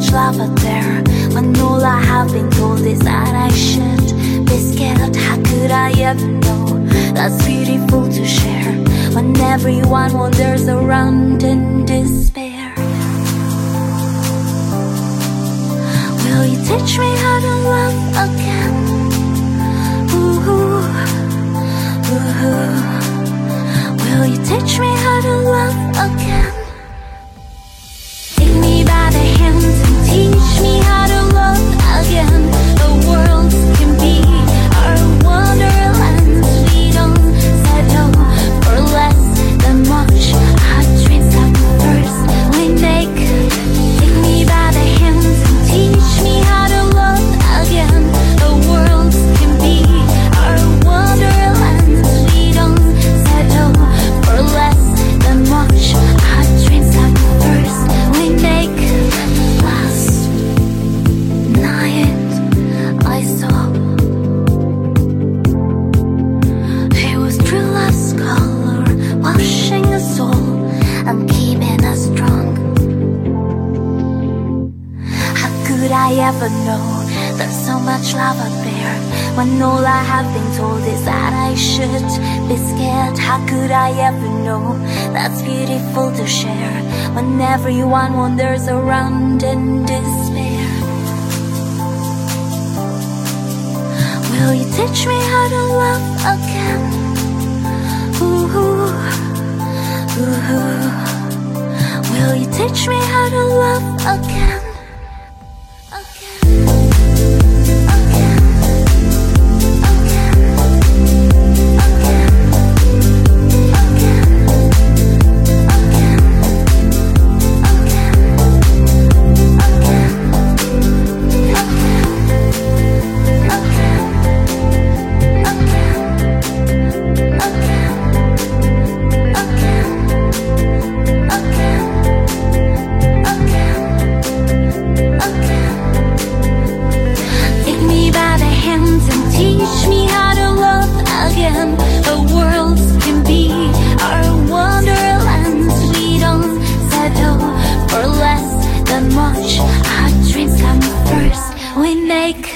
much love out there when all I have been told is that I should be scared. How could I ever know that's beautiful to share when everyone wanders around in despair? Will you teach me how to love again? And keeping us strong. How could I ever know there's so much love out there when all I have been told is that I should be scared? How could I ever know that's beautiful to share when everyone wanders around in despair? Will you teach me how to love again? Love again? we make